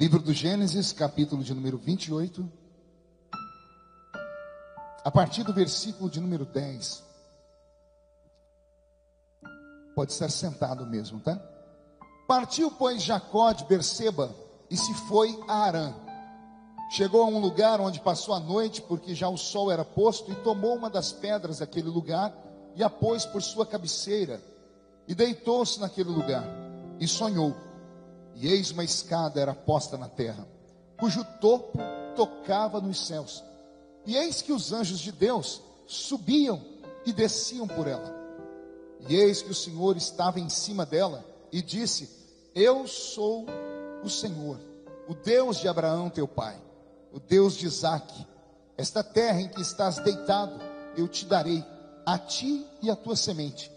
Livro do Gênesis, capítulo de número 28. A partir do versículo de número 10. Pode estar sentado mesmo, tá? Partiu, pois, Jacó de Berseba e se foi a Arã. Chegou a um lugar onde passou a noite, porque já o sol era posto, e tomou uma das pedras daquele lugar e a pôs por sua cabeceira, e deitou-se naquele lugar, e sonhou e eis uma escada era posta na terra, cujo topo tocava nos céus. E eis que os anjos de Deus subiam e desciam por ela. E eis que o Senhor estava em cima dela e disse: Eu sou o Senhor, o Deus de Abraão teu pai, o Deus de Isaque. Esta terra em que estás deitado, eu te darei, a ti e a tua semente.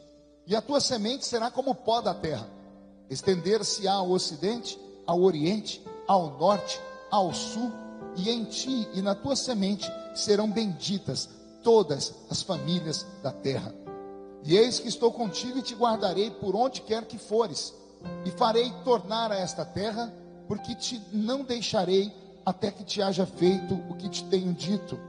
E a tua semente será como o pó da terra estender-se-á ao ocidente, ao oriente, ao norte, ao sul, e em ti e na tua semente serão benditas todas as famílias da terra. E eis que estou contigo e te guardarei por onde quer que fores, e farei tornar a esta terra, porque te não deixarei até que te haja feito o que te tenho dito.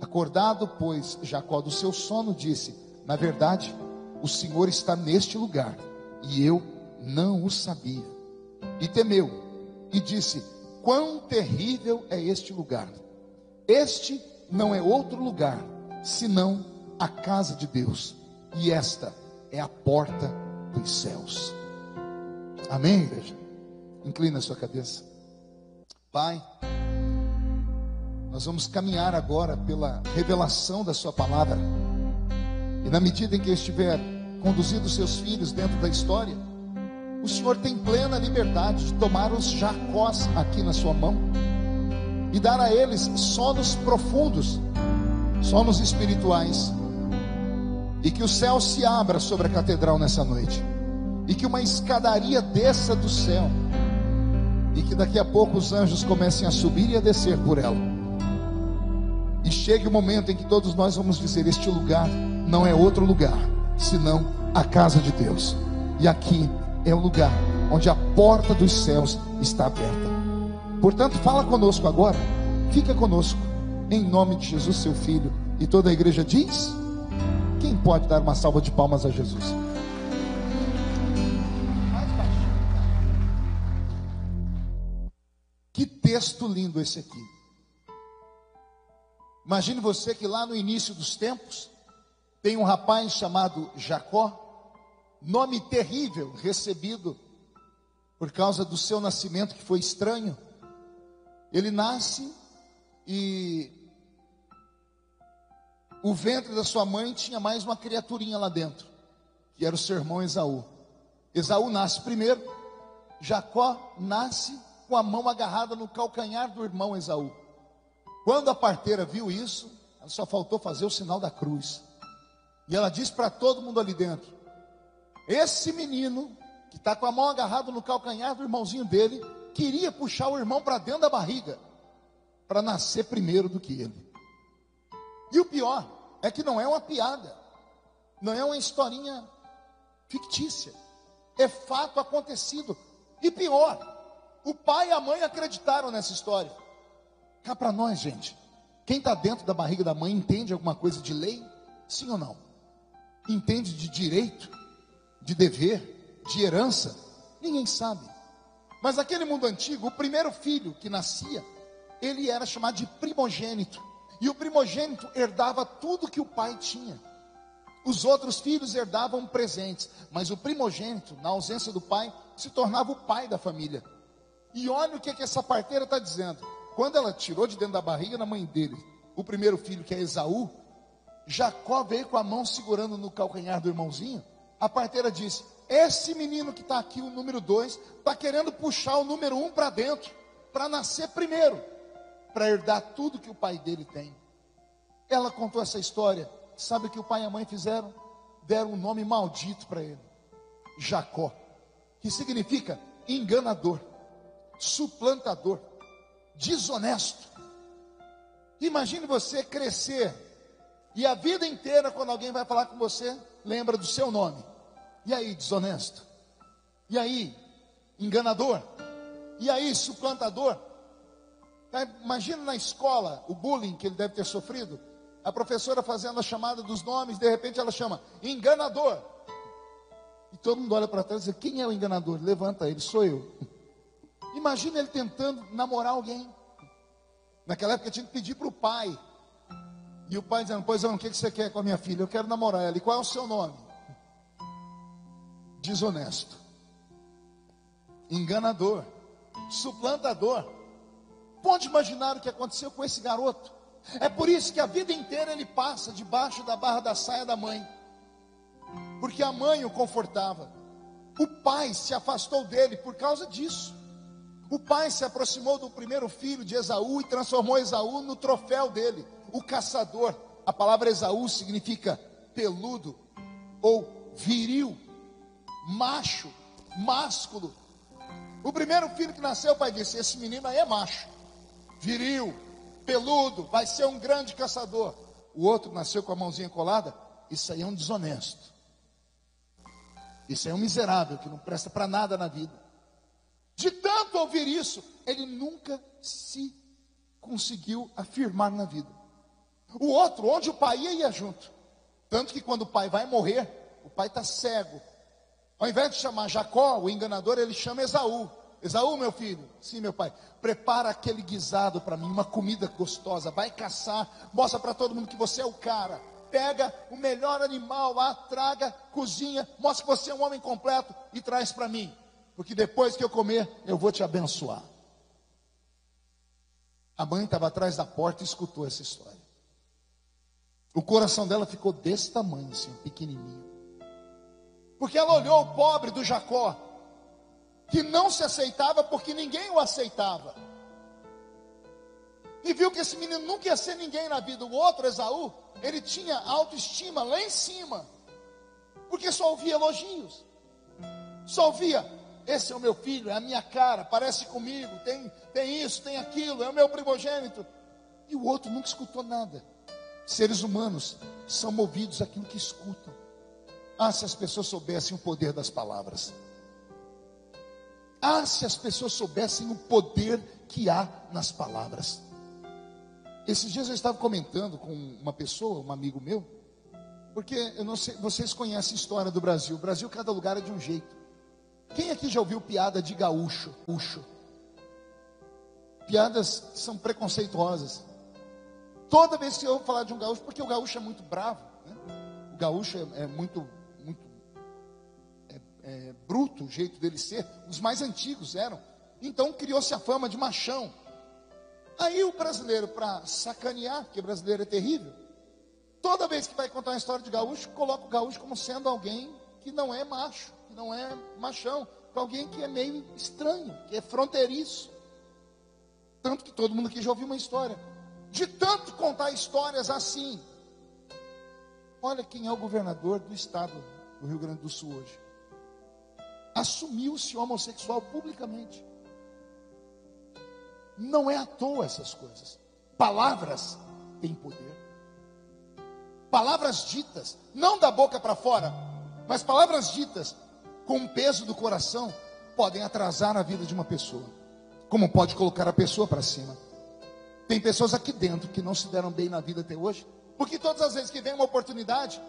Acordado, pois, Jacó do seu sono, disse: Na verdade, o Senhor está neste lugar, e eu não o sabia. E temeu, e disse: Quão terrível é este lugar! Este não é outro lugar, senão a casa de Deus, e esta é a porta dos céus. Amém, igreja? Inclina a sua cabeça. Pai, nós vamos caminhar agora pela revelação da Sua palavra, e na medida em que eu estiver conduzindo seus filhos dentro da história, o Senhor tem plena liberdade de tomar os jacós aqui na sua mão e dar a eles sonos profundos, sonos espirituais. E que o céu se abra sobre a catedral nessa noite. E que uma escadaria desça do céu. E que daqui a pouco os anjos comecem a subir e a descer por ela. E chegue o momento em que todos nós vamos dizer: Este lugar não é outro lugar, senão a casa de Deus. E aqui é o lugar onde a porta dos céus está aberta. Portanto, fala conosco agora, fica conosco, em nome de Jesus, seu Filho. E toda a igreja diz: quem pode dar uma salva de palmas a Jesus? Que texto lindo esse aqui. Imagine você que lá no início dos tempos tem um rapaz chamado Jacó nome terrível recebido por causa do seu nascimento que foi estranho. Ele nasce e o ventre da sua mãe tinha mais uma criaturinha lá dentro, que era o seu irmão Esaú. Esaú nasce primeiro, Jacó nasce com a mão agarrada no calcanhar do irmão Esaú. Quando a parteira viu isso, ela só faltou fazer o sinal da cruz. E ela diz para todo mundo ali dentro: esse menino, que está com a mão agarrada no calcanhar do irmãozinho dele, queria puxar o irmão para dentro da barriga, para nascer primeiro do que ele. E o pior é que não é uma piada, não é uma historinha fictícia, é fato acontecido. E pior, o pai e a mãe acreditaram nessa história. Cá para nós, gente, quem está dentro da barriga da mãe entende alguma coisa de lei? Sim ou não? Entende de direito? De dever, de herança? Ninguém sabe. Mas naquele mundo antigo, o primeiro filho que nascia, ele era chamado de primogênito. E o primogênito herdava tudo que o pai tinha. Os outros filhos herdavam presentes, mas o primogênito, na ausência do pai, se tornava o pai da família. E olha o que, que essa parteira está dizendo. Quando ela tirou de dentro da barriga da mãe dele, o primeiro filho, que é Esaú, Jacó veio com a mão segurando no calcanhar do irmãozinho a parteira disse: Esse menino que está aqui, o número dois, está querendo puxar o número um para dentro, para nascer primeiro, para herdar tudo que o pai dele tem. Ela contou essa história. Sabe o que o pai e a mãe fizeram? Deram um nome maldito para ele: Jacó, que significa enganador, suplantador, desonesto. Imagine você crescer e a vida inteira, quando alguém vai falar com você, lembra do seu nome. E aí, desonesto? E aí, enganador? E aí, suplantador, tá, imagina na escola o bullying que ele deve ter sofrido. A professora fazendo a chamada dos nomes, de repente ela chama enganador. E todo mundo olha para trás e diz: Quem é o enganador? Levanta ele, sou eu. Imagina ele tentando namorar alguém. Naquela época tinha que pedir para o pai. E o pai dizendo: Pois não, o que você quer com a minha filha? Eu quero namorar ela. E qual é o seu nome? Desonesto, enganador, suplantador. Pode imaginar o que aconteceu com esse garoto. É por isso que a vida inteira ele passa debaixo da barra da saia da mãe, porque a mãe o confortava. O pai se afastou dele por causa disso. O pai se aproximou do primeiro filho de Esaú e transformou Esaú no troféu dele, o caçador. A palavra Esaú significa peludo ou viril, macho, másculo. O primeiro filho que nasceu, o pai disse: Esse menino aí é macho, viril, peludo, vai ser um grande caçador. O outro nasceu com a mãozinha colada, isso aí é um desonesto. Isso é um miserável que não presta para nada na vida. De tanto ouvir isso, ele nunca se conseguiu afirmar na vida. O outro, onde o pai ia, ia junto. Tanto que quando o pai vai morrer, o pai está cego. Ao invés de chamar Jacó, o enganador, ele chama Esaú. Esaú, meu filho, sim, meu pai, prepara aquele guisado para mim, uma comida gostosa, vai caçar, mostra para todo mundo que você é o cara. Pega o melhor animal lá, traga, cozinha, mostra que você é um homem completo e traz para mim, porque depois que eu comer, eu vou te abençoar. A mãe estava atrás da porta e escutou essa história. O coração dela ficou desse tamanho, assim, pequenininho. Porque ela olhou o pobre do Jacó, que não se aceitava porque ninguém o aceitava. E viu que esse menino nunca ia ser ninguém na vida. O outro, Esaú, ele tinha autoestima lá em cima, porque só ouvia elogios, só ouvia: esse é o meu filho, é a minha cara, parece comigo, tem, tem isso, tem aquilo, é o meu primogênito. E o outro nunca escutou nada. Seres humanos são movidos àquilo que escutam. Ah, se as pessoas soubessem o poder das palavras. Ah, se as pessoas soubessem o poder que há nas palavras. Esses dias eu estava comentando com uma pessoa, um amigo meu, porque eu não sei, vocês conhecem a história do Brasil. O Brasil, cada lugar é de um jeito. Quem aqui já ouviu piada de gaúcho? Puxo. Piadas são preconceituosas. Toda vez que eu falar de um gaúcho, porque o gaúcho é muito bravo, né? o gaúcho é, é muito é, bruto o jeito dele ser, os mais antigos eram. Então criou-se a fama de machão. Aí o brasileiro, para sacanear, porque brasileiro é terrível, toda vez que vai contar uma história de gaúcho, coloca o gaúcho como sendo alguém que não é macho, que não é machão, alguém que é meio estranho, que é fronteiriço. Tanto que todo mundo aqui já ouviu uma história. De tanto contar histórias assim. Olha quem é o governador do estado do Rio Grande do Sul hoje assumiu-se homossexual publicamente. Não é à toa essas coisas. Palavras têm poder. Palavras ditas, não da boca para fora, mas palavras ditas com o peso do coração, podem atrasar a vida de uma pessoa, como pode colocar a pessoa para cima. Tem pessoas aqui dentro que não se deram bem na vida até hoje, porque todas as vezes que vem uma oportunidade,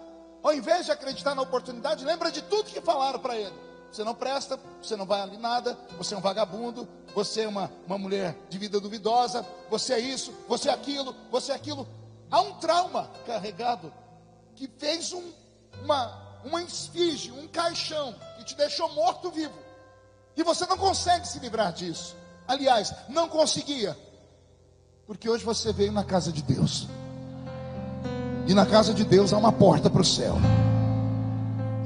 ao invés de acreditar na oportunidade, lembra de tudo que falaram para ele você não presta, você não vai ali nada, você é um vagabundo, você é uma, uma mulher de vida duvidosa, você é isso, você é aquilo, você é aquilo. Há um trauma carregado que fez um, uma, uma esfinge, um caixão, que te deixou morto vivo. E você não consegue se livrar disso. Aliás, não conseguia. Porque hoje você veio na casa de Deus. E na casa de Deus há uma porta para o céu.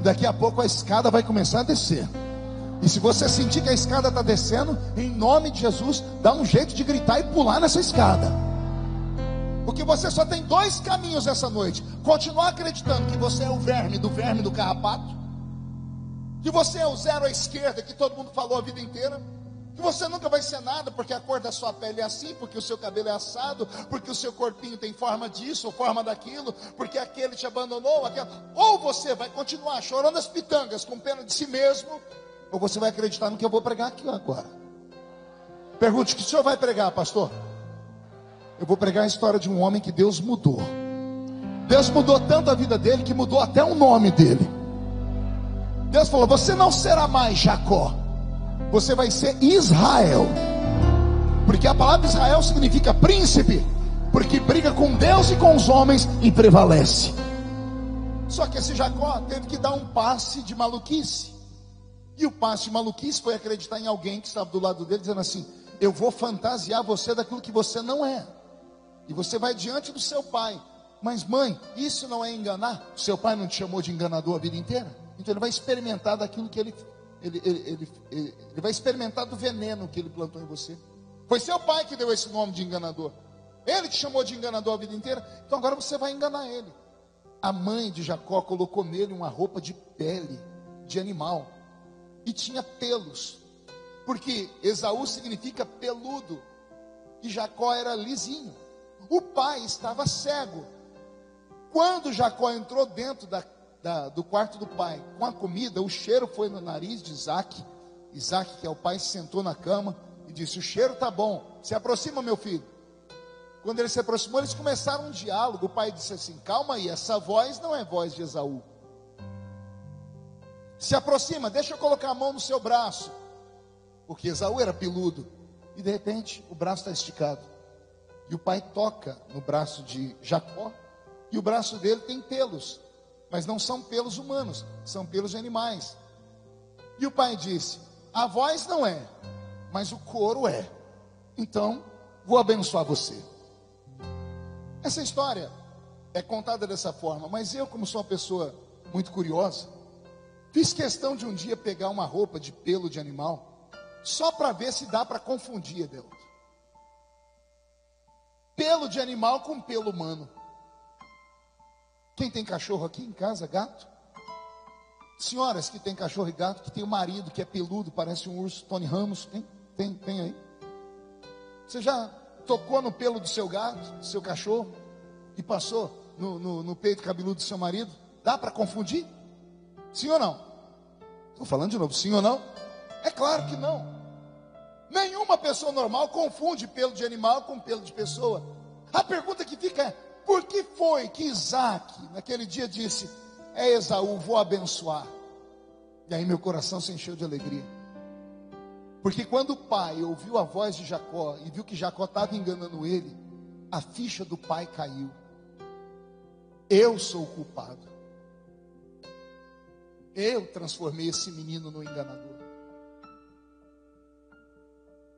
Daqui a pouco a escada vai começar a descer. E se você sentir que a escada está descendo, em nome de Jesus, dá um jeito de gritar e pular nessa escada. Porque você só tem dois caminhos essa noite: continuar acreditando que você é o verme do verme do carrapato, que você é o zero à esquerda que todo mundo falou a vida inteira você nunca vai ser nada, porque a cor da sua pele é assim, porque o seu cabelo é assado, porque o seu corpinho tem forma disso ou forma daquilo, porque aquele te abandonou, aquela... ou você vai continuar chorando as pitangas com pena de si mesmo, ou você vai acreditar no que eu vou pregar aqui agora. Pergunte: o que o senhor vai pregar, pastor? Eu vou pregar a história de um homem que Deus mudou. Deus mudou tanto a vida dele que mudou até o nome dele. Deus falou: Você não será mais Jacó, você vai ser Israel. Porque a palavra Israel significa príncipe, porque briga com Deus e com os homens e prevalece. Só que esse Jacó teve que dar um passe de maluquice. E o passe de maluquice foi acreditar em alguém que estava do lado dele, dizendo assim: Eu vou fantasiar você daquilo que você não é. E você vai diante do seu pai. Mas, mãe, isso não é enganar? Seu pai não te chamou de enganador a vida inteira? Então ele vai experimentar daquilo que ele, ele, ele, ele, ele vai experimentar do veneno que ele plantou em você. Foi seu pai que deu esse nome de enganador. Ele te chamou de enganador a vida inteira. Então agora você vai enganar ele. A mãe de Jacó colocou nele uma roupa de pele de animal e tinha pelos, porque Esaú significa peludo e Jacó era lisinho. O pai estava cego. Quando Jacó entrou dentro da, da, do quarto do pai com a comida, o cheiro foi no nariz de Isaac. Isaac, que é o pai, se sentou na cama e disse: O cheiro está bom, se aproxima, meu filho. Quando ele se aproximou, eles começaram um diálogo. O pai disse assim: Calma aí, essa voz não é voz de Esaú. Se aproxima, deixa eu colocar a mão no seu braço. Porque Esaú era peludo. E de repente, o braço está esticado. E o pai toca no braço de Jacó. E o braço dele tem pelos. Mas não são pelos humanos, são pelos animais. E o pai disse: A voz não é, mas o couro é. Então, vou abençoar você. Essa história é contada dessa forma, mas eu, como sou uma pessoa muito curiosa, fiz questão de um dia pegar uma roupa de pelo de animal, só para ver se dá para confundir, Adelto. Pelo de animal com pelo humano. Quem tem cachorro aqui em casa, gato? Senhoras que tem cachorro e gato, que tem um marido que é peludo, parece um urso, Tony Ramos, tem, tem, tem aí. Você já tocou no pelo do seu gato, do seu cachorro, e passou no, no, no peito cabeludo do seu marido? Dá para confundir? Sim ou não? Estou falando de novo, sim ou não? É claro que não. Nenhuma pessoa normal confunde pelo de animal com pelo de pessoa. A pergunta que fica é: por que foi que Isaac, naquele dia, disse: É Esaú, vou abençoar? E aí meu coração se encheu de alegria. Porque quando o pai ouviu a voz de Jacó e viu que Jacó estava enganando ele, a ficha do pai caiu. Eu sou o culpado. Eu transformei esse menino no enganador.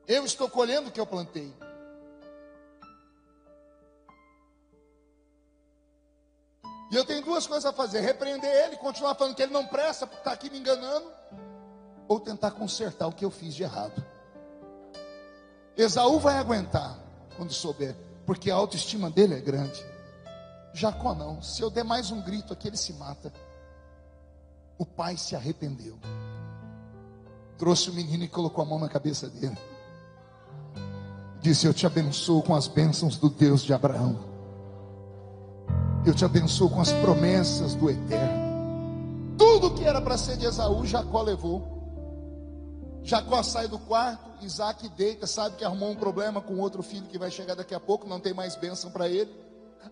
Eu estou colhendo o que eu plantei. E eu tenho duas coisas a fazer: repreender ele, continuar falando que ele não presta, porque está aqui me enganando ou tentar consertar o que eu fiz de errado. Esaú vai aguentar quando souber, porque a autoestima dele é grande. Jacó não. Se eu der mais um grito aqui, ele se mata. O pai se arrependeu. Trouxe o menino e colocou a mão na cabeça dele. Disse: Eu te abençoo com as bênçãos do Deus de Abraão. Eu te abençoo com as promessas do Eterno. Tudo que era para ser de Esaú, Jacó levou. Jacó sai do quarto, Isaac deita, sabe que arrumou um problema com outro filho que vai chegar daqui a pouco, não tem mais bênção para ele.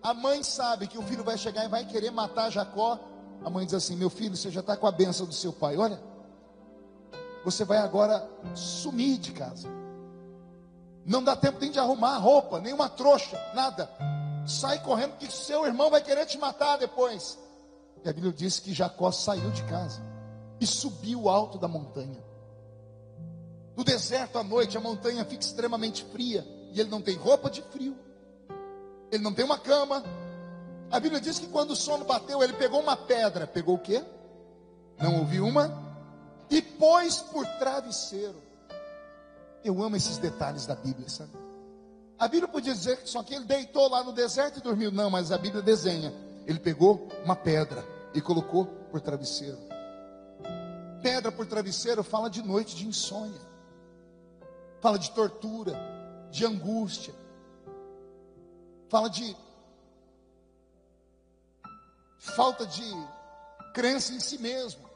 A mãe sabe que o filho vai chegar e vai querer matar Jacó. A mãe diz assim: Meu filho, você já está com a bênção do seu pai. Olha, você vai agora sumir de casa. Não dá tempo nem de arrumar roupa, nem uma trouxa, nada. Sai correndo que seu irmão vai querer te matar depois. E a Bíblia diz que Jacó saiu de casa e subiu alto da montanha. No deserto à noite, a montanha fica extremamente fria. E ele não tem roupa de frio. Ele não tem uma cama. A Bíblia diz que quando o sono bateu, ele pegou uma pedra. Pegou o quê? Não ouviu uma? E pôs por travesseiro. Eu amo esses detalhes da Bíblia, sabe? A Bíblia podia dizer que só que ele deitou lá no deserto e dormiu. Não, mas a Bíblia desenha. Ele pegou uma pedra e colocou por travesseiro. Pedra por travesseiro fala de noite de insônia fala de tortura, de angústia, fala de falta de crença em si mesmo.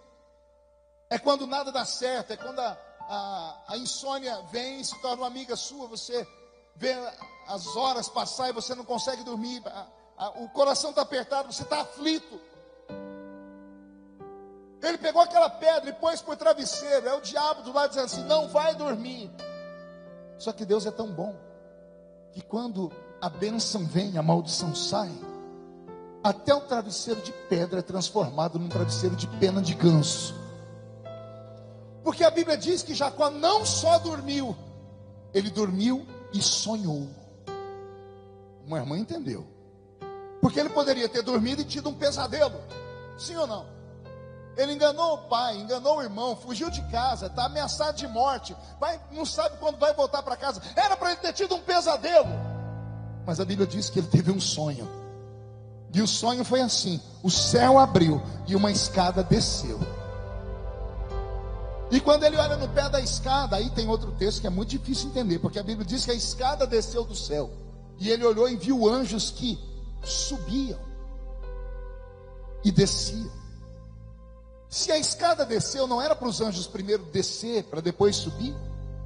É quando nada dá certo, é quando a, a, a insônia vem e se torna uma amiga sua, você vê as horas passar e você não consegue dormir, o coração está apertado, você está aflito. Ele pegou aquela pedra e pôs por travesseiro. É o diabo do lado dizendo assim: não vai dormir. Só que Deus é tão bom que quando a bênção vem, a maldição sai. Até o travesseiro de pedra é transformado num travesseiro de pena de ganso. Porque a Bíblia diz que Jacó não só dormiu, ele dormiu e sonhou. Uma irmã entendeu. Porque ele poderia ter dormido e tido um pesadelo. Sim ou não? Ele enganou o pai, enganou o irmão, fugiu de casa, está ameaçado de morte, vai, não sabe quando vai voltar para casa. Era para ele ter tido um pesadelo. Mas a Bíblia diz que ele teve um sonho. E o sonho foi assim: o céu abriu e uma escada desceu. E quando ele olha no pé da escada, aí tem outro texto que é muito difícil entender, porque a Bíblia diz que a escada desceu do céu. E ele olhou e viu anjos que subiam e desciam. Se a escada desceu, não era para os anjos primeiro descer para depois subir?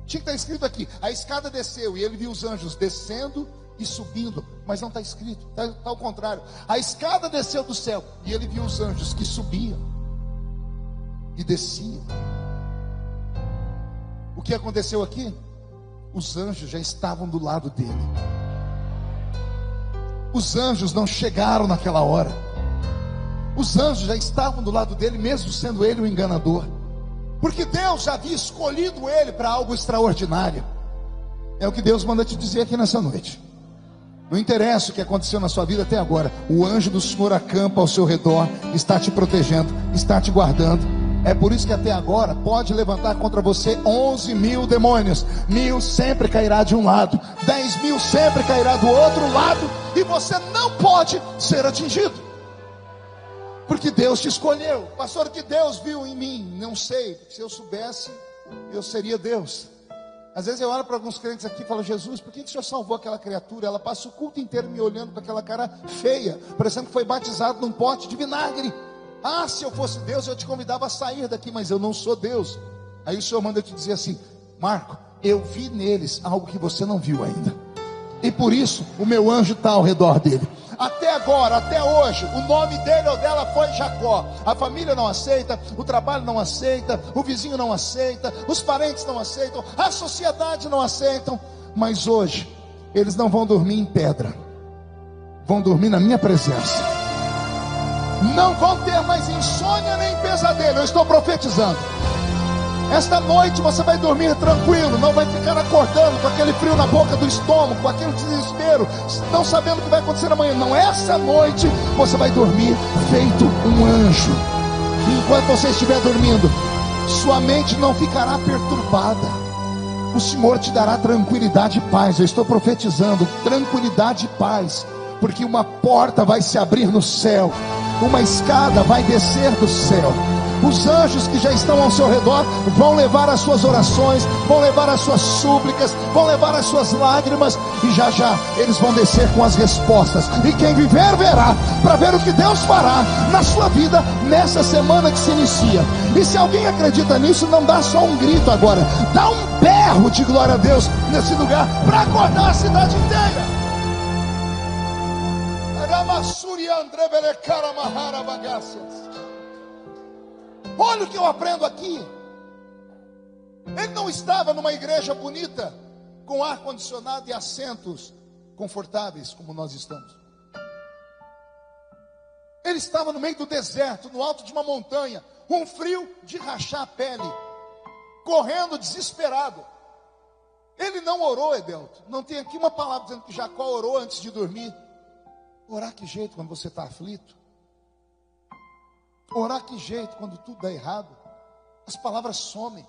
Tinha que estar escrito aqui: a escada desceu e ele viu os anjos descendo e subindo, mas não está escrito, está tá ao contrário. A escada desceu do céu e ele viu os anjos que subiam e desciam. O que aconteceu aqui? Os anjos já estavam do lado dele. Os anjos não chegaram naquela hora. Os anjos já estavam do lado dele, mesmo sendo ele o enganador. Porque Deus já havia escolhido ele para algo extraordinário. É o que Deus manda te dizer aqui nessa noite. Não interessa o que aconteceu na sua vida até agora, o anjo do Senhor acampa ao seu redor, está te protegendo, está te guardando. É por isso que até agora pode levantar contra você 11 mil demônios. Mil sempre cairá de um lado, 10 mil sempre cairá do outro lado, e você não pode ser atingido. Porque Deus te escolheu. Pastor, que Deus viu em mim? Não sei. Se eu soubesse, eu seria Deus. Às vezes eu olho para alguns crentes aqui e falo, Jesus, por que, que o Senhor salvou aquela criatura? Ela passa o culto inteiro me olhando com aquela cara feia, parecendo que foi batizado num pote de vinagre. Ah, se eu fosse Deus, eu te convidava a sair daqui, mas eu não sou Deus. Aí o Senhor manda te dizer assim: Marco, eu vi neles algo que você não viu ainda. E por isso o meu anjo está ao redor dele. Até agora, até hoje, o nome dele ou dela foi Jacó. A família não aceita, o trabalho não aceita, o vizinho não aceita, os parentes não aceitam, a sociedade não aceitam. Mas hoje, eles não vão dormir em pedra, vão dormir na minha presença não vão ter mais insônia nem pesadelo. Eu estou profetizando. Esta noite você vai dormir tranquilo, não vai ficar acordando com aquele frio na boca do estômago, com aquele desespero, não sabendo o que vai acontecer amanhã. Não, essa noite você vai dormir feito um anjo. E enquanto você estiver dormindo, sua mente não ficará perturbada. O Senhor te dará tranquilidade e paz. Eu estou profetizando tranquilidade e paz, porque uma porta vai se abrir no céu uma escada vai descer do céu. Os anjos que já estão ao seu redor vão levar as suas orações, vão levar as suas súplicas, vão levar as suas lágrimas, e já já eles vão descer com as respostas. E quem viver, verá, para ver o que Deus fará na sua vida nessa semana que se inicia. E se alguém acredita nisso, não dá só um grito agora, dá um berro de glória a Deus nesse lugar para acordar a cidade inteira. Olha o que eu aprendo aqui. Ele não estava numa igreja bonita, com ar condicionado e assentos confortáveis, como nós estamos. Ele estava no meio do deserto, no alto de uma montanha, um frio de rachar a pele, correndo desesperado. Ele não orou, Edelto. Não tem aqui uma palavra dizendo que Jacó orou antes de dormir. Orar que jeito quando você está aflito? Orar que jeito quando tudo dá errado? As palavras somem,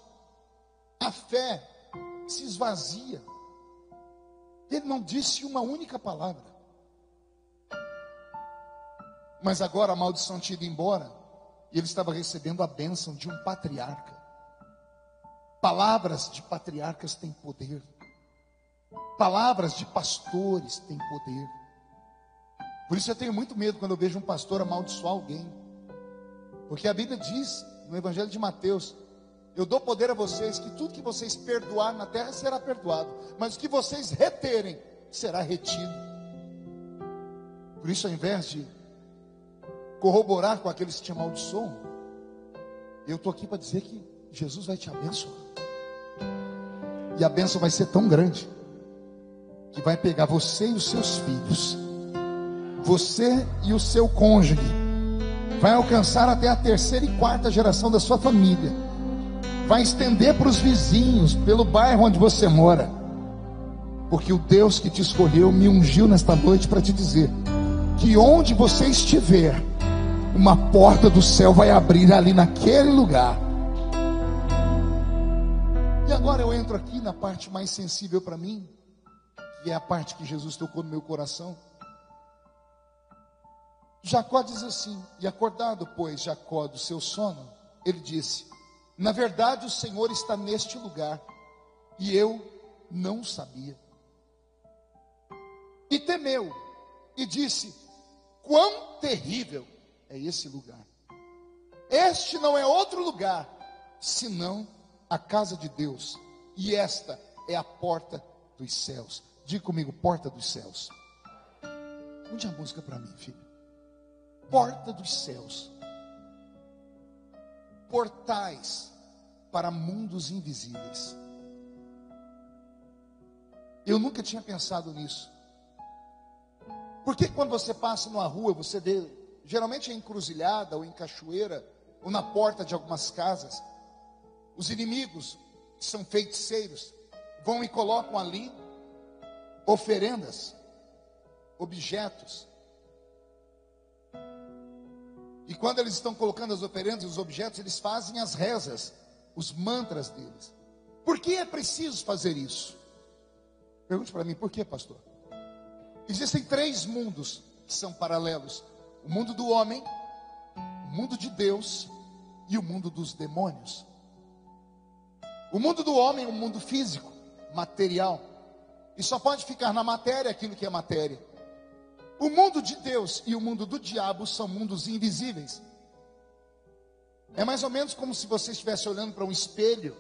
a fé se esvazia. Ele não disse uma única palavra. Mas agora a maldição tinha ido embora e ele estava recebendo a bênção de um patriarca. Palavras de patriarcas têm poder. Palavras de pastores têm poder. Por isso eu tenho muito medo quando eu vejo um pastor amaldiçoar alguém. Porque a Bíblia diz, no Evangelho de Mateus, Eu dou poder a vocês que tudo que vocês perdoar na terra será perdoado, mas o que vocês reterem será retido. Por isso, ao invés de corroborar com aqueles que te amaldiçoam, eu estou aqui para dizer que Jesus vai te abençoar. E a bênção vai ser tão grande que vai pegar você e os seus filhos, você e o seu cônjuge, vai alcançar até a terceira e quarta geração da sua família, vai estender para os vizinhos, pelo bairro onde você mora, porque o Deus que te escolheu me ungiu nesta noite para te dizer que onde você estiver, uma porta do céu vai abrir ali naquele lugar. E agora eu entro aqui na parte mais sensível para mim, que é a parte que Jesus tocou no meu coração. Jacó diz assim: E acordado, pois, Jacó do seu sono, ele disse: Na verdade, o Senhor está neste lugar, e eu não sabia. E temeu, e disse: Quão terrível é esse lugar! Este não é outro lugar, senão a casa de Deus, e esta é a porta dos céus. Diga comigo, porta dos céus. Onde a música para mim, filho? Porta dos céus. Portais para mundos invisíveis. Eu nunca tinha pensado nisso. Porque quando você passa numa rua, você vê, geralmente é encruzilhada ou em cachoeira, ou na porta de algumas casas, os inimigos, que são feiticeiros, vão e colocam ali oferendas, objetos. E quando eles estão colocando as oferendas e os objetos, eles fazem as rezas, os mantras deles. Por que é preciso fazer isso? Pergunte para mim, por que, pastor? Existem três mundos que são paralelos: o mundo do homem, o mundo de Deus e o mundo dos demônios. O mundo do homem é um mundo físico, material. E só pode ficar na matéria aquilo que é matéria. O mundo de Deus e o mundo do diabo são mundos invisíveis. É mais ou menos como se você estivesse olhando para um espelho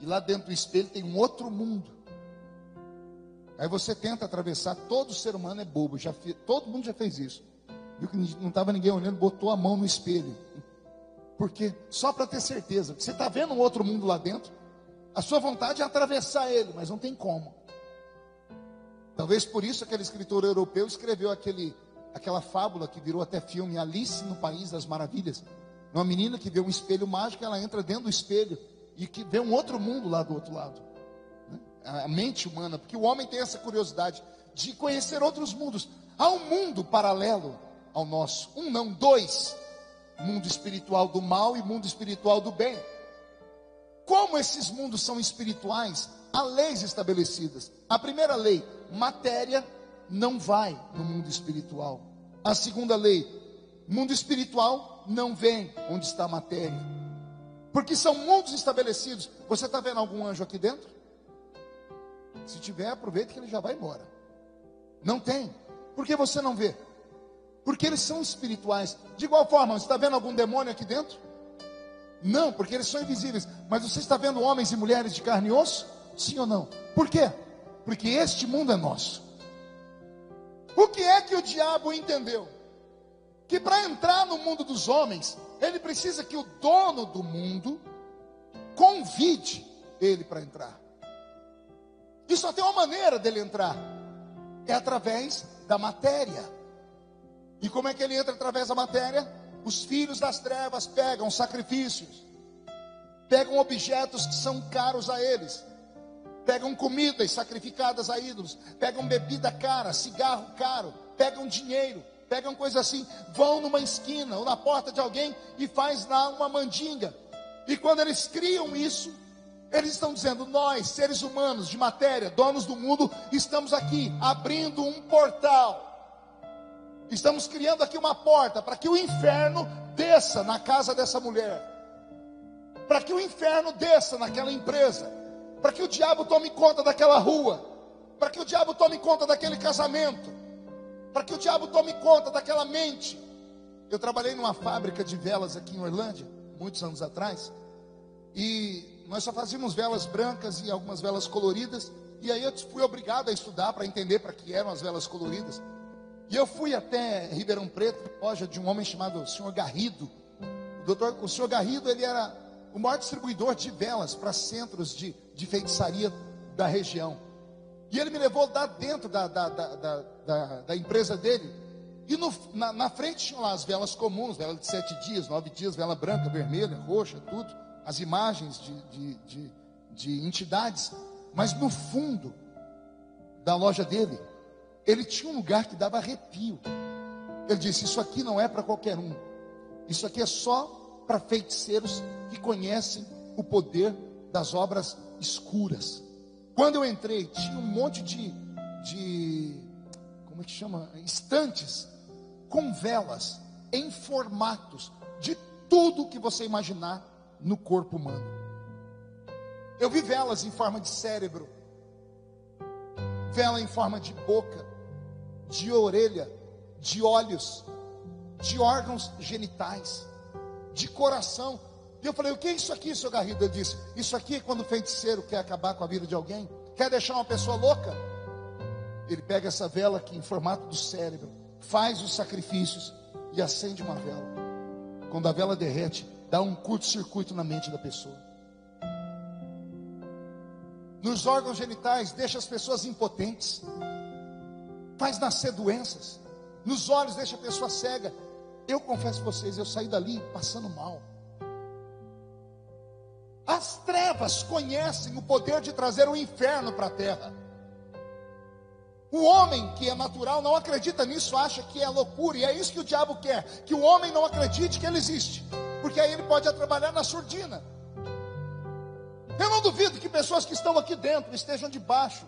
e lá dentro do espelho tem um outro mundo. Aí você tenta atravessar, todo ser humano é bobo, já todo mundo já fez isso. Viu que não estava ninguém olhando, botou a mão no espelho. Porque só para ter certeza, você está vendo um outro mundo lá dentro, a sua vontade é atravessar ele, mas não tem como. Talvez por isso aquele escritor europeu escreveu aquele, aquela fábula que virou até filme, Alice no País das Maravilhas. Uma menina que vê um espelho mágico, ela entra dentro do espelho e que vê um outro mundo lá do outro lado. Né? A mente humana, porque o homem tem essa curiosidade de conhecer outros mundos. Há um mundo paralelo ao nosso. Um não, dois. Mundo espiritual do mal e mundo espiritual do bem. Como esses mundos são espirituais, há leis estabelecidas. A primeira lei, matéria não vai no mundo espiritual. A segunda lei, mundo espiritual não vem onde está a matéria. Porque são mundos estabelecidos. Você está vendo algum anjo aqui dentro? Se tiver, aproveite que ele já vai embora. Não tem. Por que você não vê? Porque eles são espirituais. De igual forma, você está vendo algum demônio aqui dentro? Não, porque eles são invisíveis. Mas você está vendo homens e mulheres de carne e osso? Sim ou não? Por quê? Porque este mundo é nosso. O que é que o diabo entendeu? Que para entrar no mundo dos homens, ele precisa que o dono do mundo convide ele para entrar. E só tem uma maneira dele entrar: é através da matéria. E como é que ele entra através da matéria? Os filhos das trevas pegam sacrifícios, pegam objetos que são caros a eles, pegam comidas sacrificadas a ídolos, pegam bebida cara, cigarro caro, pegam dinheiro, pegam coisa assim, vão numa esquina ou na porta de alguém e faz lá uma mandinga. E quando eles criam isso, eles estão dizendo: nós, seres humanos de matéria, donos do mundo, estamos aqui abrindo um portal. Estamos criando aqui uma porta para que o inferno desça na casa dessa mulher, para que o inferno desça naquela empresa, para que o diabo tome conta daquela rua, para que o diabo tome conta daquele casamento, para que o diabo tome conta daquela mente. Eu trabalhei numa fábrica de velas aqui em Orlândia, muitos anos atrás, e nós só fazíamos velas brancas e algumas velas coloridas. E aí eu fui obrigado a estudar para entender para que eram as velas coloridas. E eu fui até Ribeirão Preto, loja de um homem chamado Senhor Garrido. O, doutor, o Garrido ele era o maior distribuidor de velas para centros de, de feitiçaria da região. E ele me levou lá dentro da, da, da, da, da empresa dele. E no, na, na, frente tinham lá as velas comuns, vela de sete dias, nove dias, vela branca, vermelha, roxa, tudo. As imagens de, de, de, de entidades. Mas no fundo da loja dele, ele tinha um lugar que dava arrepio. Ele disse: Isso aqui não é para qualquer um. Isso aqui é só para feiticeiros que conhecem o poder das obras escuras. Quando eu entrei, tinha um monte de, de como é que chama? Estantes com velas em formatos de tudo que você imaginar no corpo humano. Eu vi velas em forma de cérebro, vela em forma de boca, de orelha, de olhos, de órgãos genitais, de coração. E eu falei: O que é isso aqui, seu Garrido? Ele disse: Isso aqui é quando o feiticeiro quer acabar com a vida de alguém, quer deixar uma pessoa louca. Ele pega essa vela aqui em formato do cérebro, faz os sacrifícios e acende uma vela. Quando a vela derrete, dá um curto-circuito na mente da pessoa. Nos órgãos genitais, deixa as pessoas impotentes, faz nascer doenças. Nos olhos, deixa a pessoa cega. Eu confesso a vocês, eu saí dali passando mal. As trevas conhecem o poder de trazer o inferno para a terra. O homem que é natural não acredita nisso, acha que é loucura, e é isso que o diabo quer: que o homem não acredite que ele existe, porque aí ele pode trabalhar na surdina. Eu não duvido que pessoas que estão aqui dentro estejam debaixo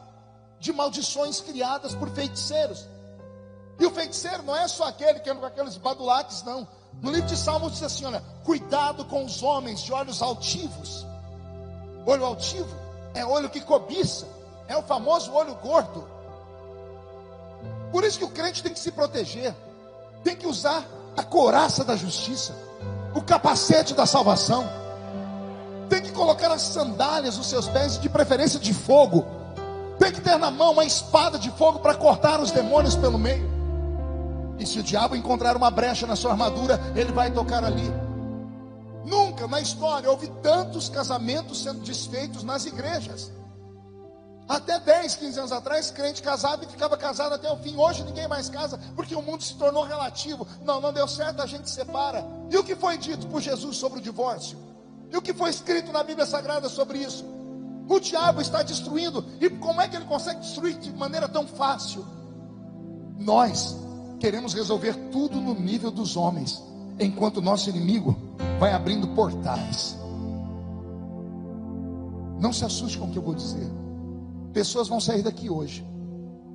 de maldições criadas por feiticeiros. E o feiticeiro não é só aquele que anda com aqueles badulaques, não. No livro de Salmos diz assim: olha, cuidado com os homens de olhos altivos. Olho altivo é olho que cobiça, é o famoso olho gordo. Por isso que o crente tem que se proteger, tem que usar a coraça da justiça, o capacete da salvação, tem que colocar as sandálias nos seus pés, de preferência de fogo, tem que ter na mão uma espada de fogo para cortar os demônios pelo meio. E se o diabo encontrar uma brecha na sua armadura, ele vai tocar ali. Nunca na história houve tantos casamentos sendo desfeitos nas igrejas. Até 10, 15 anos atrás, crente casava e ficava casado até o fim. Hoje ninguém mais casa, porque o mundo se tornou relativo. Não, não deu certo, a gente separa. E o que foi dito por Jesus sobre o divórcio? E o que foi escrito na Bíblia Sagrada sobre isso? O diabo está destruindo. E como é que ele consegue destruir de maneira tão fácil? Nós queremos resolver tudo no nível dos homens, enquanto nosso inimigo vai abrindo portais. Não se assuste com o que eu vou dizer. Pessoas vão sair daqui hoje.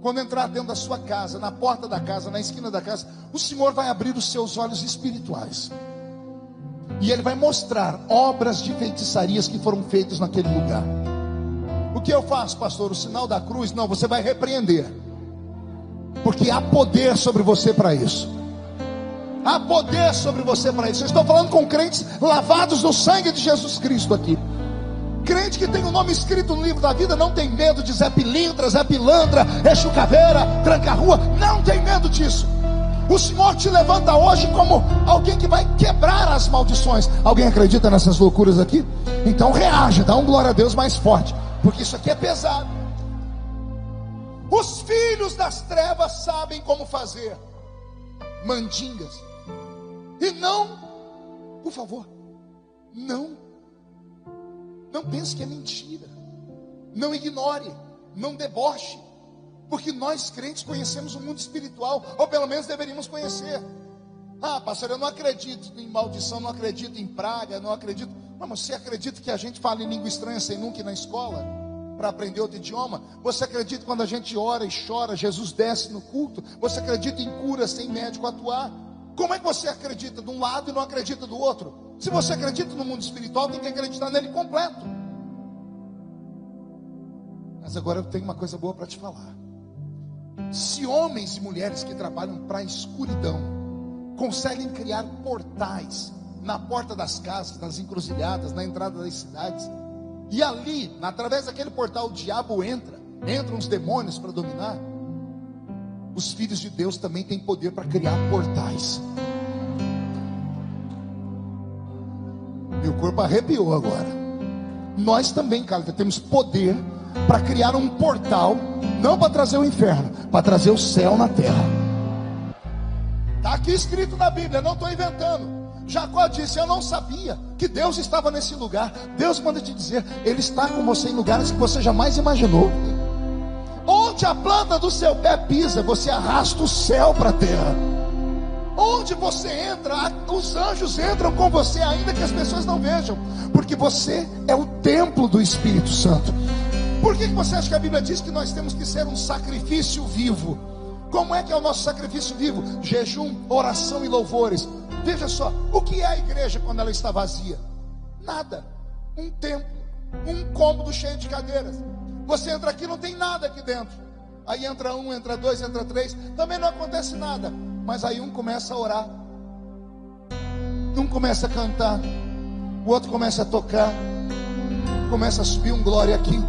Quando entrar dentro da sua casa, na porta da casa, na esquina da casa, o Senhor vai abrir os seus olhos espirituais. E Ele vai mostrar obras de feitiçarias que foram feitas naquele lugar. O que eu faço, pastor? O sinal da cruz? Não, você vai repreender. Porque há poder sobre você para isso. Há poder sobre você para isso. Eu estou falando com crentes lavados no sangue de Jesus Cristo aqui. Crente que tem o nome escrito no livro da vida não tem medo de Zé Pilintra, Zé Pilandra, Exu Caveira, Tranca Rua. Não tem medo disso. O Senhor te levanta hoje como alguém que vai quebrar as maldições. Alguém acredita nessas loucuras aqui? Então reage, dá um glória a Deus mais forte, porque isso aqui é pesado. Os filhos das trevas sabem como fazer mandingas. E não, por favor, não não pense que é mentira. Não ignore, não deboche. Porque nós crentes conhecemos o mundo espiritual, ou pelo menos deveríamos conhecer. Ah, pastor, eu não acredito em maldição, não acredito em praga, não acredito. Mas você acredita que a gente fala em língua estranha sem nunca ir na escola? Para aprender outro idioma? Você acredita quando a gente ora e chora, Jesus desce no culto? Você acredita em cura sem médico atuar? Como é que você acredita de um lado e não acredita do outro? Se você acredita no mundo espiritual, tem que acreditar nele completo. Mas agora eu tenho uma coisa boa para te falar. Se homens e mulheres que trabalham para a escuridão conseguem criar portais na porta das casas, nas encruzilhadas, na entrada das cidades, E ali, através daquele portal, o diabo entra, entram os demônios para dominar. Os filhos de Deus também têm poder para criar portais. Meu corpo arrepiou agora. Nós também, cara, temos poder para criar um portal, não para trazer o inferno, para trazer o céu na terra. Está aqui escrito na Bíblia, não estou inventando. Jacó disse: Eu não sabia que Deus estava nesse lugar. Deus manda te dizer: Ele está com você em lugares que você jamais imaginou. Onde a planta do seu pé pisa, você arrasta o céu para a terra. Onde você entra, os anjos entram com você, ainda que as pessoas não vejam, porque você é o templo do Espírito Santo. Por que você acha que a Bíblia diz que nós temos que ser um sacrifício vivo? Como é que é o nosso sacrifício vivo? Jejum, oração e louvores. Veja só, o que é a igreja quando ela está vazia? Nada. Um templo, um cômodo cheio de cadeiras. Você entra aqui, não tem nada aqui dentro. Aí entra um, entra dois, entra três, também não acontece nada. Mas aí um começa a orar, um começa a cantar, o outro começa a tocar, começa a subir um glória aqui,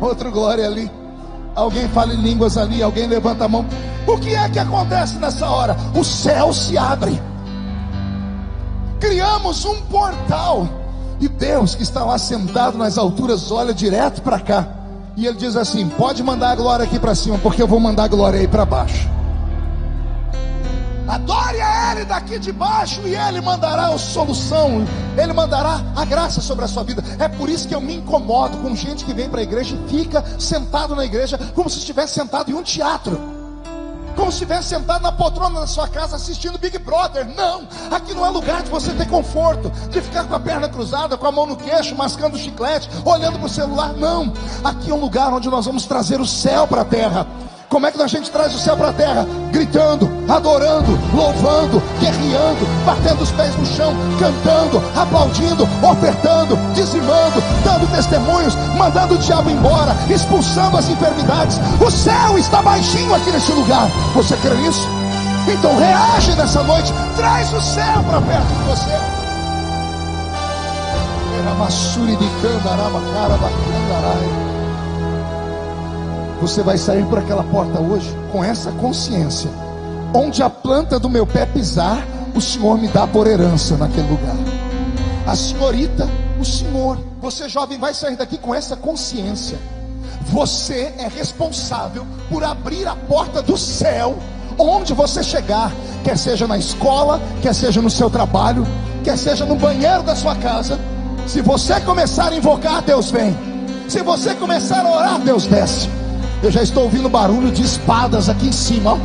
outro glória ali. Alguém fala em línguas ali, alguém levanta a mão. O que é que acontece nessa hora? O céu se abre. Criamos um portal. E Deus que está lá sentado nas alturas olha direto para cá. E ele diz assim: Pode mandar a glória aqui para cima, porque eu vou mandar a glória aí para baixo. Adore a Ele daqui de baixo e Ele mandará a solução, Ele mandará a graça sobre a sua vida. É por isso que eu me incomodo com gente que vem para a igreja e fica sentado na igreja como se estivesse sentado em um teatro. Como se estivesse sentado na poltrona da sua casa assistindo Big Brother. Não, aqui não é lugar de você ter conforto, de ficar com a perna cruzada, com a mão no queixo, mascando chiclete, olhando para o celular. Não, aqui é um lugar onde nós vamos trazer o céu para a terra. Como é que a gente traz o céu para a terra? Gritando, adorando, louvando, guerreando, batendo os pés no chão, cantando, aplaudindo, ofertando, dizimando, dando testemunhos, mandando o diabo embora, expulsando as enfermidades. O céu está baixinho aqui nesse lugar. Você crê nisso? Então reage nessa noite, traz o céu para perto de você. Era de candarama, cara, bacandarai. Você vai sair por aquela porta hoje com essa consciência. Onde a planta do meu pé pisar, o Senhor me dá por herança naquele lugar. A senhorita, o Senhor. Você jovem vai sair daqui com essa consciência. Você é responsável por abrir a porta do céu onde você chegar, quer seja na escola, quer seja no seu trabalho, quer seja no banheiro da sua casa. Se você começar a invocar, Deus vem. Se você começar a orar, Deus desce. Eu já estou ouvindo barulho de espadas aqui em cima.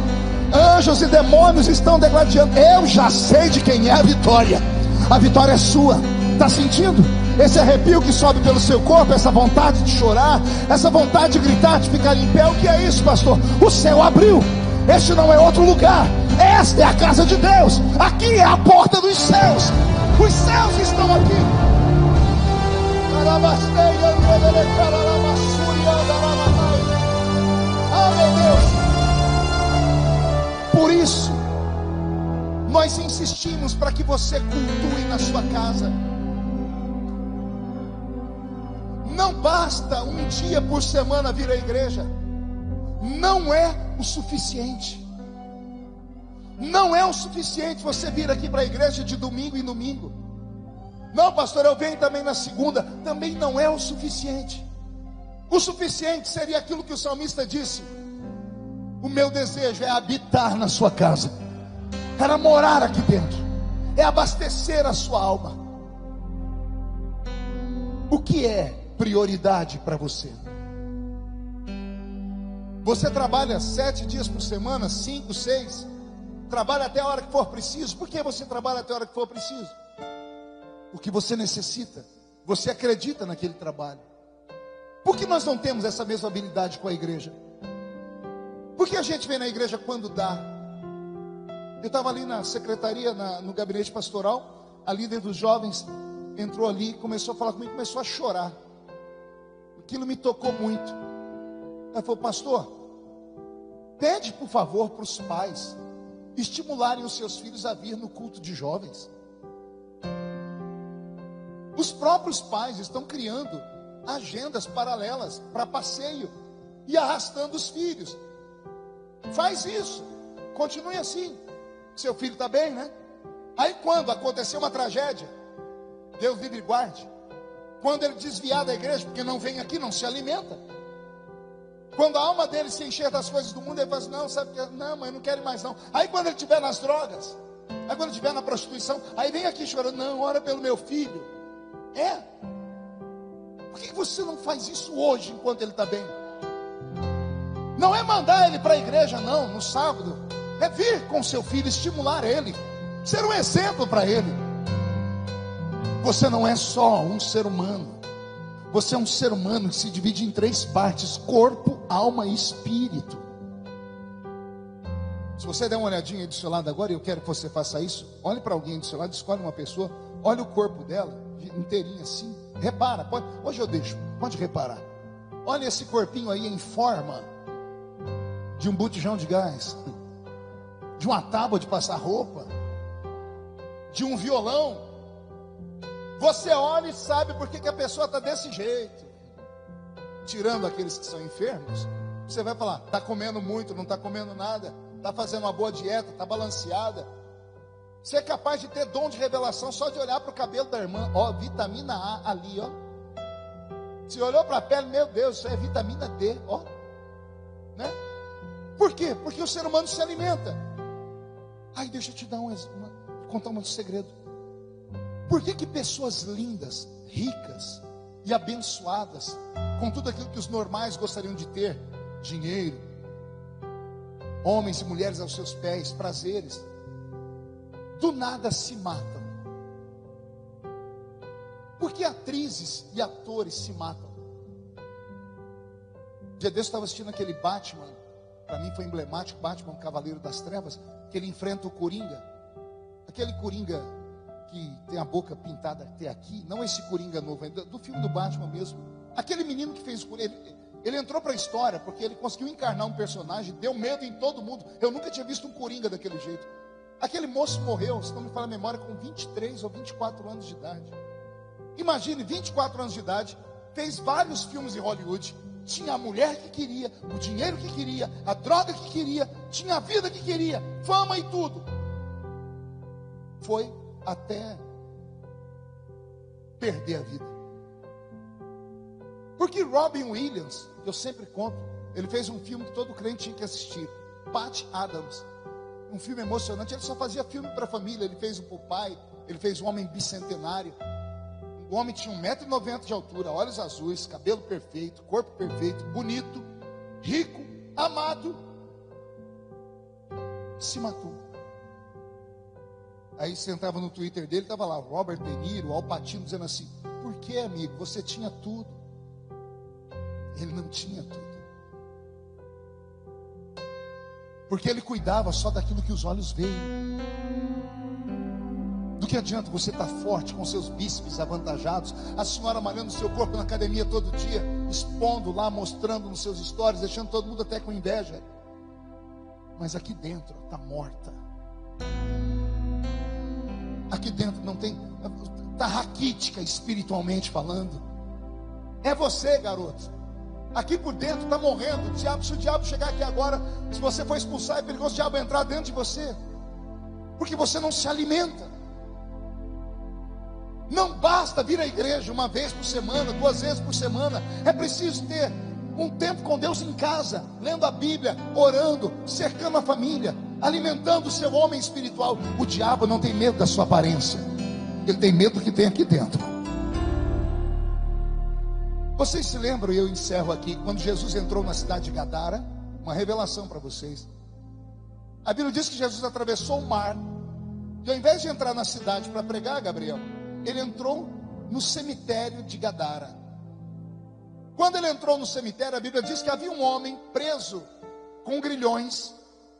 Anjos e demônios estão degladiando. Eu já sei de quem é a vitória. A vitória é sua. Está sentindo? Esse arrepio que sobe pelo seu corpo, essa vontade de chorar, essa vontade de gritar, de ficar em pé. O que é isso, pastor? O céu abriu. Este não é outro lugar. Esta é a casa de Deus. Aqui é a porta dos céus. Os céus estão aqui. Ah, meu Deus. Por isso, nós insistimos para que você cultue na sua casa. Não basta um dia por semana vir à igreja. Não é o suficiente. Não é o suficiente você vir aqui para a igreja de domingo em domingo. Não, pastor, eu venho também na segunda. Também não é o suficiente. O suficiente seria aquilo que o salmista disse: O meu desejo é habitar na sua casa, era morar aqui dentro, é abastecer a sua alma. O que é prioridade para você? Você trabalha sete dias por semana, cinco, seis, trabalha até a hora que for preciso. Por que você trabalha até a hora que for preciso? Porque você necessita, você acredita naquele trabalho. Por que nós não temos essa mesma habilidade com a igreja? Por que a gente vem na igreja quando dá? Eu estava ali na secretaria, na, no gabinete pastoral, a líder dos jovens entrou ali, começou a falar comigo, começou a chorar. Aquilo me tocou muito. Ela falou, pastor, pede por favor para os pais estimularem os seus filhos a vir no culto de jovens. Os próprios pais estão criando agendas paralelas para passeio e arrastando os filhos. Faz isso, continue assim. Seu filho está bem, né? Aí quando acontecer uma tragédia, Deus livre e guarde. Quando ele desviar da igreja, porque não vem aqui, não se alimenta. Quando a alma dele se encher das coisas do mundo, ele fala assim, não, sabe que não, eu não quero mais não. Aí quando ele estiver nas drogas, aí quando estiver na prostituição, aí vem aqui chorando, não, ora pelo meu filho. É. Por que você não faz isso hoje enquanto ele está bem? Não é mandar ele para a igreja, não, no sábado. É vir com seu filho, estimular ele, ser um exemplo para ele. Você não é só um ser humano. Você é um ser humano que se divide em três partes: corpo, alma e espírito. Se você der uma olhadinha do seu lado agora, e eu quero que você faça isso, olhe para alguém do seu lado, escolhe uma pessoa, olhe o corpo dela, inteirinho assim, repara, pode, hoje eu deixo, pode reparar. Olha esse corpinho aí em forma de um botijão de gás, de uma tábua de passar roupa, de um violão. Você olha e sabe por que, que a pessoa está desse jeito. Tirando aqueles que são enfermos, você vai falar: está comendo muito, não está comendo nada, está fazendo uma boa dieta, está balanceada. Você é capaz de ter dom de revelação só de olhar para o cabelo da irmã, ó, vitamina A ali, ó. Se olhou para a pele, meu Deus, isso é vitamina D, ó. Né? Por quê? Porque o ser humano se alimenta. Ai, deixa eu te dar um, uma, contar um segredo. Por que, que pessoas lindas, ricas e abençoadas, com tudo aquilo que os normais gostariam de ter, dinheiro, homens e mulheres aos seus pés, prazeres, do nada se matam? Por que atrizes e atores se matam? dia desse eu estava assistindo aquele Batman, para mim foi emblemático, Batman, Cavaleiro das Trevas, que ele enfrenta o Coringa. Aquele Coringa que tem a boca pintada até aqui, não esse Coringa novo, do filme do Batman mesmo. Aquele menino que fez o Coringa, ele, ele entrou para a história porque ele conseguiu encarnar um personagem, deu medo em todo mundo. Eu nunca tinha visto um Coringa daquele jeito. Aquele moço morreu, se não me fala a memória, com 23 ou 24 anos de idade. Imagine, 24 anos de idade, fez vários filmes em Hollywood. Tinha a mulher que queria, o dinheiro que queria, a droga que queria, tinha a vida que queria, fama e tudo. Foi até perder a vida. Porque Robin Williams, eu sempre conto, ele fez um filme que todo crente tinha que assistir, Pat Adams. Um filme emocionante, ele só fazia filme para a família, ele fez o Popeye, ele fez o Homem Bicentenário. O homem tinha 1,90m de altura, olhos azuis, cabelo perfeito, corpo perfeito, bonito, rico, amado. Se matou. Aí sentava no Twitter dele, estava lá, Robert De Niro, Al Pacino, dizendo assim: Por que, amigo? Você tinha tudo. Ele não tinha tudo. Porque ele cuidava só daquilo que os olhos veem. Do que adianta você estar forte com seus bíceps avantajados, a senhora malhando seu corpo na academia todo dia, expondo lá, mostrando nos seus stories, deixando todo mundo até com inveja. Mas aqui dentro está morta aqui dentro não tem, está raquítica espiritualmente falando. É você, garoto. Aqui por dentro está morrendo. Diabo, se o diabo chegar aqui agora, se você for expulsar, é perigoso o diabo entrar dentro de você, porque você não se alimenta. Não basta vir à igreja uma vez por semana, duas vezes por semana. É preciso ter um tempo com Deus em casa, lendo a Bíblia, orando, cercando a família, alimentando o seu homem espiritual. O diabo não tem medo da sua aparência, ele tem medo do que tem aqui dentro. Vocês se lembram, e eu encerro aqui, quando Jesus entrou na cidade de Gadara, uma revelação para vocês. A Bíblia diz que Jesus atravessou o mar, e ao invés de entrar na cidade para pregar, Gabriel, ele entrou no cemitério de Gadara. Quando ele entrou no cemitério, a Bíblia diz que havia um homem preso com grilhões,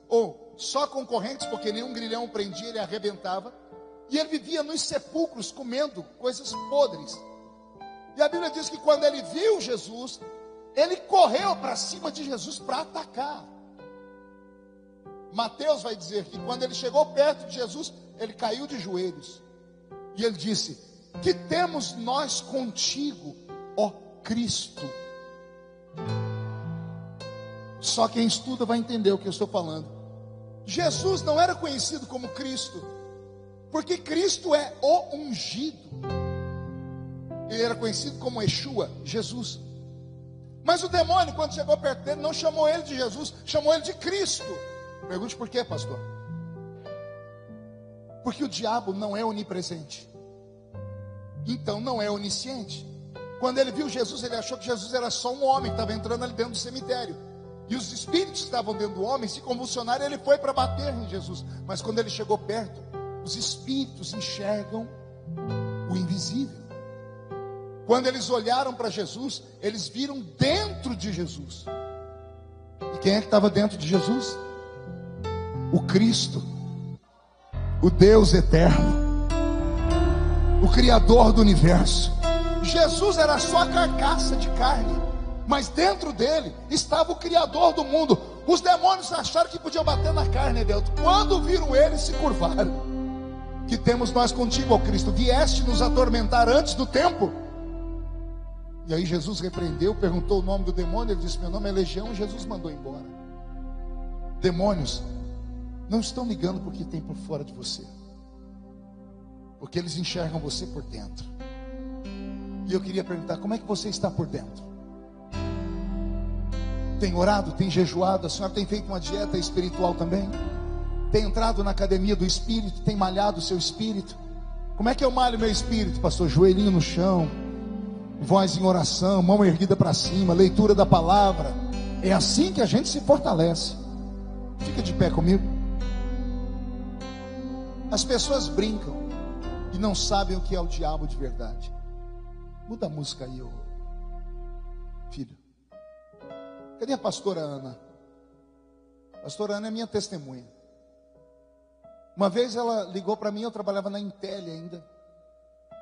ou só com correntes, porque nenhum grilhão prendia, ele arrebentava. E ele vivia nos sepulcros comendo coisas podres. E a Bíblia diz que quando ele viu Jesus, ele correu para cima de Jesus para atacar. Mateus vai dizer que quando ele chegou perto de Jesus, ele caiu de joelhos. E ele disse: Que temos nós contigo, ó Cristo. Só quem estuda vai entender o que eu estou falando. Jesus não era conhecido como Cristo, porque Cristo é o ungido. Ele era conhecido como Yeshua, Jesus. Mas o demônio, quando chegou perto dele, não chamou ele de Jesus, chamou ele de Cristo. Pergunte por quê, pastor? Porque o diabo não é onipresente. Então não é onisciente. Quando ele viu Jesus, ele achou que Jesus era só um homem estava entrando ali dentro do cemitério. E os espíritos estavam dentro do homem se convulsionaram ele foi para bater em Jesus. Mas quando ele chegou perto, os espíritos enxergam o invisível. Quando eles olharam para Jesus, eles viram dentro de Jesus. E quem é que estava dentro de Jesus? O Cristo, o Deus eterno, o Criador do universo. Jesus era só a carcaça de carne, mas dentro dele estava o Criador do mundo. Os demônios acharam que podiam bater na carne dentro. Quando viram ele, se curvaram. Que temos nós contigo, ó Cristo? Vieste nos atormentar antes do tempo? E aí Jesus repreendeu, perguntou o nome do demônio, ele disse: Meu nome é Legião, Jesus mandou embora. Demônios não estão ligando porque tem por fora de você, porque eles enxergam você por dentro. E eu queria perguntar: como é que você está por dentro? Tem orado, tem jejuado, a senhora tem feito uma dieta espiritual também? Tem entrado na academia do espírito, tem malhado o seu espírito? Como é que eu malho meu espírito, pastor? Joelhinho no chão, voz em oração, mão erguida para cima, leitura da palavra. É assim que a gente se fortalece. Fica de pé comigo. As pessoas brincam e não sabem o que é o diabo de verdade. Muda a música aí, ô filho. Cadê a pastora Ana? A pastora Ana é minha testemunha. Uma vez ela ligou para mim, eu trabalhava na Intel ainda.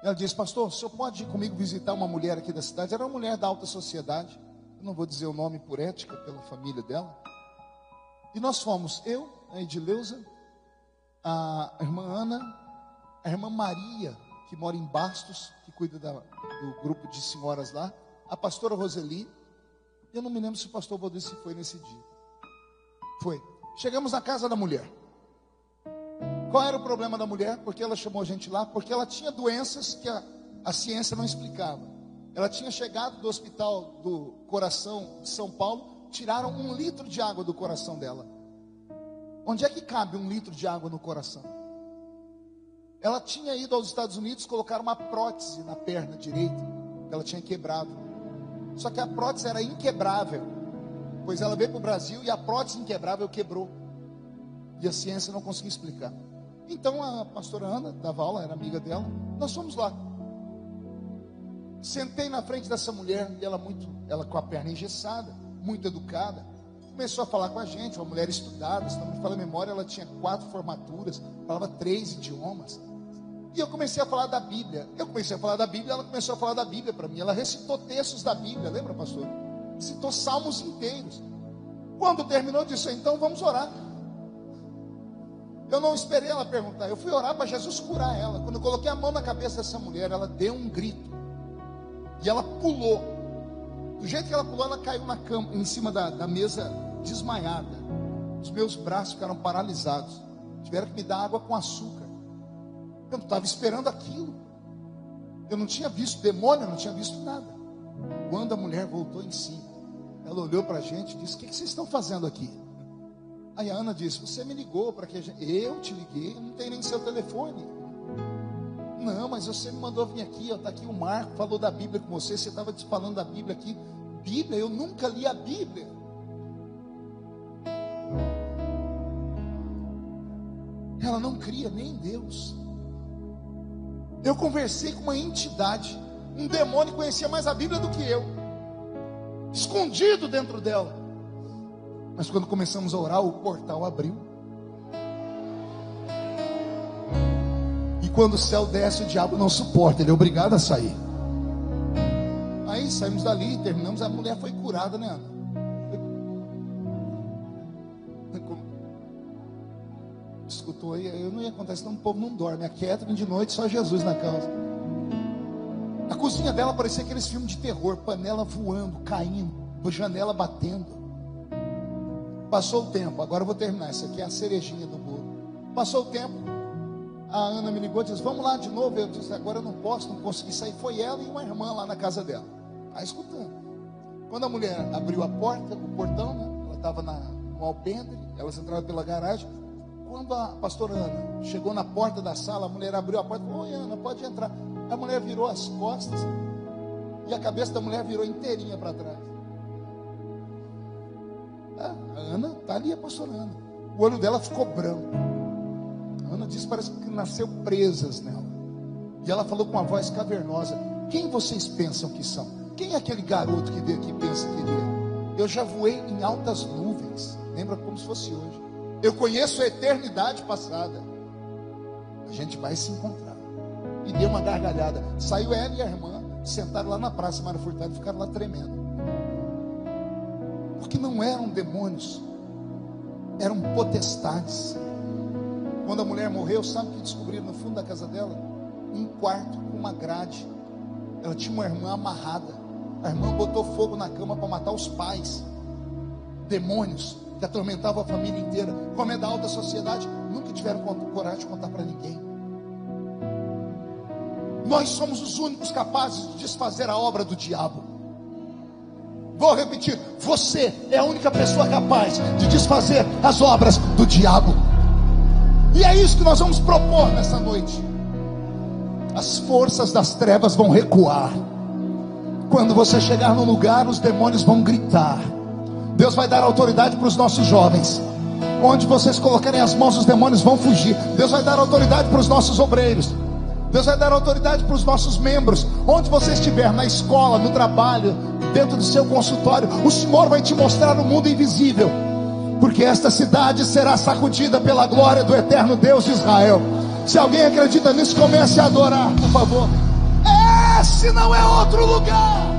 Ela disse, pastor, o senhor pode ir comigo visitar uma mulher aqui da cidade? Era uma mulher da alta sociedade. Eu não vou dizer o nome por ética, pela família dela. E nós fomos, eu, a Edileuza, a irmã Ana, a irmã Maria, que mora em Bastos, que cuida da, do grupo de senhoras lá, a pastora Roseli. Eu não me lembro se o pastor Valdeci foi nesse dia. Foi. Chegamos na casa da mulher. Qual era o problema da mulher? Porque ela chamou a gente lá? Porque ela tinha doenças que a, a ciência não explicava. Ela tinha chegado do hospital do coração de São Paulo, tiraram um litro de água do coração dela. Onde é que cabe um litro de água no coração? Ela tinha ido aos Estados Unidos colocar uma prótese na perna direita, que ela tinha quebrado. Só que a prótese era inquebrável, pois ela veio para o Brasil e a prótese inquebrável quebrou. E a ciência não conseguia explicar. Então a pastora Ana dava aula, era amiga dela. Nós fomos lá. Sentei na frente dessa mulher, e ela muito, ela com a perna engessada, muito educada. Começou a falar com a gente, uma mulher estudada, se não me fala a memória, ela tinha quatro formaturas, falava três idiomas. E eu comecei a falar da Bíblia. Eu comecei a falar da Bíblia, ela começou a falar da Bíblia para mim. Ela recitou textos da Bíblia, lembra, pastor? Citou salmos inteiros. Quando terminou, disse: Então vamos orar. Eu não esperei ela perguntar. Eu fui orar para Jesus curar ela. Quando eu coloquei a mão na cabeça dessa mulher, ela deu um grito. E ela pulou. Do jeito que ela pulou, ela caiu na cama, em cima da, da mesa, desmaiada. Os meus braços ficaram paralisados. Tiveram que me dar água com açúcar. Eu não estava esperando aquilo. Eu não tinha visto demônio, eu não tinha visto nada. Quando a mulher voltou em si, ela olhou para a gente e disse: O que, que vocês estão fazendo aqui? Aí a Ana disse: Você me ligou para que a gente. Eu te liguei, não tenho nem seu telefone. Não, mas você me mandou vir aqui, está aqui o Marco, falou da Bíblia com você, você estava falando da Bíblia aqui. Bíblia, eu nunca li a Bíblia. Ela não cria nem em Deus. Eu conversei com uma entidade, um demônio conhecia mais a Bíblia do que eu, escondido dentro dela. Mas quando começamos a orar, o portal abriu. Quando o céu desce, o diabo não suporta, ele é obrigado a sair. Aí saímos dali, terminamos, a mulher foi curada, né, Ana? Escutou aí, eu não ia contar, senão o povo não dorme. A Catherine de noite, só Jesus na casa. A cozinha dela parecia aqueles filmes de terror, panela voando, caindo, janela batendo. Passou o tempo, agora eu vou terminar. Isso aqui é a cerejinha do bolo. Passou o tempo, a Ana me ligou e disse: Vamos lá de novo. Eu disse: Agora eu não posso, não consegui sair. Foi ela e uma irmã lá na casa dela. Aí escutando. Quando a mulher abriu a porta, o portão, né? ela estava no alpendre, elas entraram pela garagem. Quando a pastora Ana chegou na porta da sala, a mulher abriu a porta e falou: Oi, Ana, pode entrar. A mulher virou as costas e a cabeça da mulher virou inteirinha para trás. Ah, a Ana está ali, a pastora Ana. O olho dela ficou branco. Ana disse: parece que nasceu presas nela. E ela falou com uma voz cavernosa: Quem vocês pensam que são? Quem é aquele garoto que veio aqui pensa que ele é? Eu já voei em altas nuvens. Lembra como se fosse hoje. Eu conheço a eternidade passada. A gente vai se encontrar. E deu uma gargalhada. Saiu ela e a irmã, sentaram lá na praça Mário Furtado e ficaram lá tremendo. Porque não eram demônios, eram potestades. Quando a mulher morreu, sabe o que descobriram no fundo da casa dela? Um quarto com uma grade. Ela tinha uma irmã amarrada. A irmã botou fogo na cama para matar os pais. Demônios que atormentavam a família inteira. Como é da alta sociedade, nunca tiveram coragem de contar para ninguém. Nós somos os únicos capazes de desfazer a obra do diabo. Vou repetir: você é a única pessoa capaz de desfazer as obras do diabo. E é isso que nós vamos propor nessa noite. As forças das trevas vão recuar. Quando você chegar no lugar, os demônios vão gritar. Deus vai dar autoridade para os nossos jovens. Onde vocês colocarem as mãos, os demônios vão fugir. Deus vai dar autoridade para os nossos obreiros. Deus vai dar autoridade para os nossos membros. Onde você estiver, na escola, no trabalho, dentro do seu consultório, o Senhor vai te mostrar o mundo invisível. Porque esta cidade será sacudida pela glória do eterno Deus de Israel. Se alguém acredita nisso, comece a adorar, por favor. Esse não é outro lugar.